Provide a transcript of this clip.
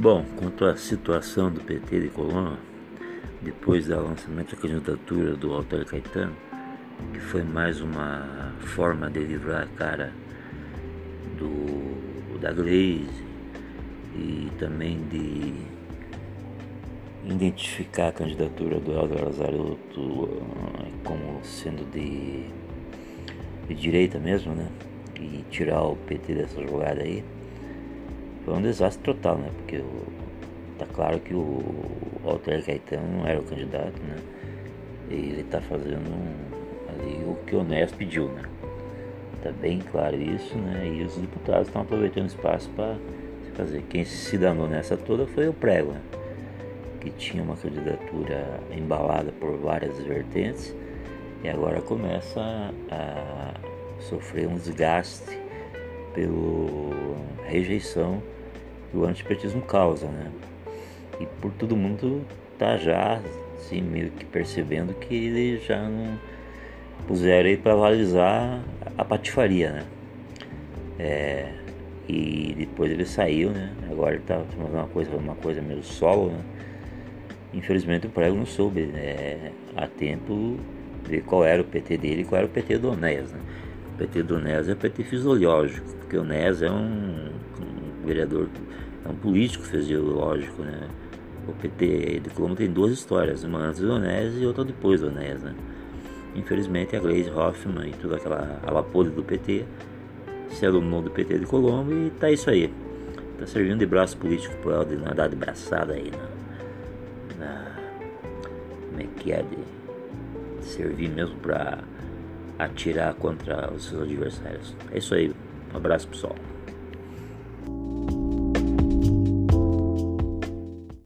Bom, quanto à situação do PT de Colônia, depois do lançamento da candidatura do Walter Caetano, que foi mais uma forma de livrar a cara do, da Glaze e também de identificar a candidatura do Helder Lazarotto eh, como sendo de, de direita mesmo, né? E tirar o PT dessa jogada aí foi um desastre total, né? Porque o, tá claro que o Walter Caetano não era o candidato, né? E ele tá fazendo ali o que o Nes pediu, né? Tá bem claro isso, né? E os deputados estão aproveitando o espaço para fazer. Quem se danou nessa toda foi o Prego, né? que tinha uma candidatura embalada por várias vertentes e agora começa a sofrer um desgaste pela rejeição que o antipetismo causa, né? E por todo mundo tá já assim, meio que percebendo que ele já não puseram aí para valorizar a patifaria, né? É, e depois ele saiu, né? Agora ele tá fazendo uma coisa, uma coisa meio solo, né? Infelizmente o Prego não soube né, a tempo ver qual era o PT dele e qual era o PT do Onés. Né? O PT do Onés é o PT fisiológico, porque o Onés é um, vereador, é um político fisiológico. Né? O PT de Colombo tem duas histórias, uma antes do Onés e outra depois do Onés. Né? Infelizmente a Gleisi Hoffmann e toda aquela ala podre do PT se alumnou do PT de Colombo e tá isso aí. Tá servindo de braço político pro Helder nadar de braçada aí, né? Na, como é que é de servir mesmo para atirar contra os seus adversários. É isso aí. Um abraço pessoal.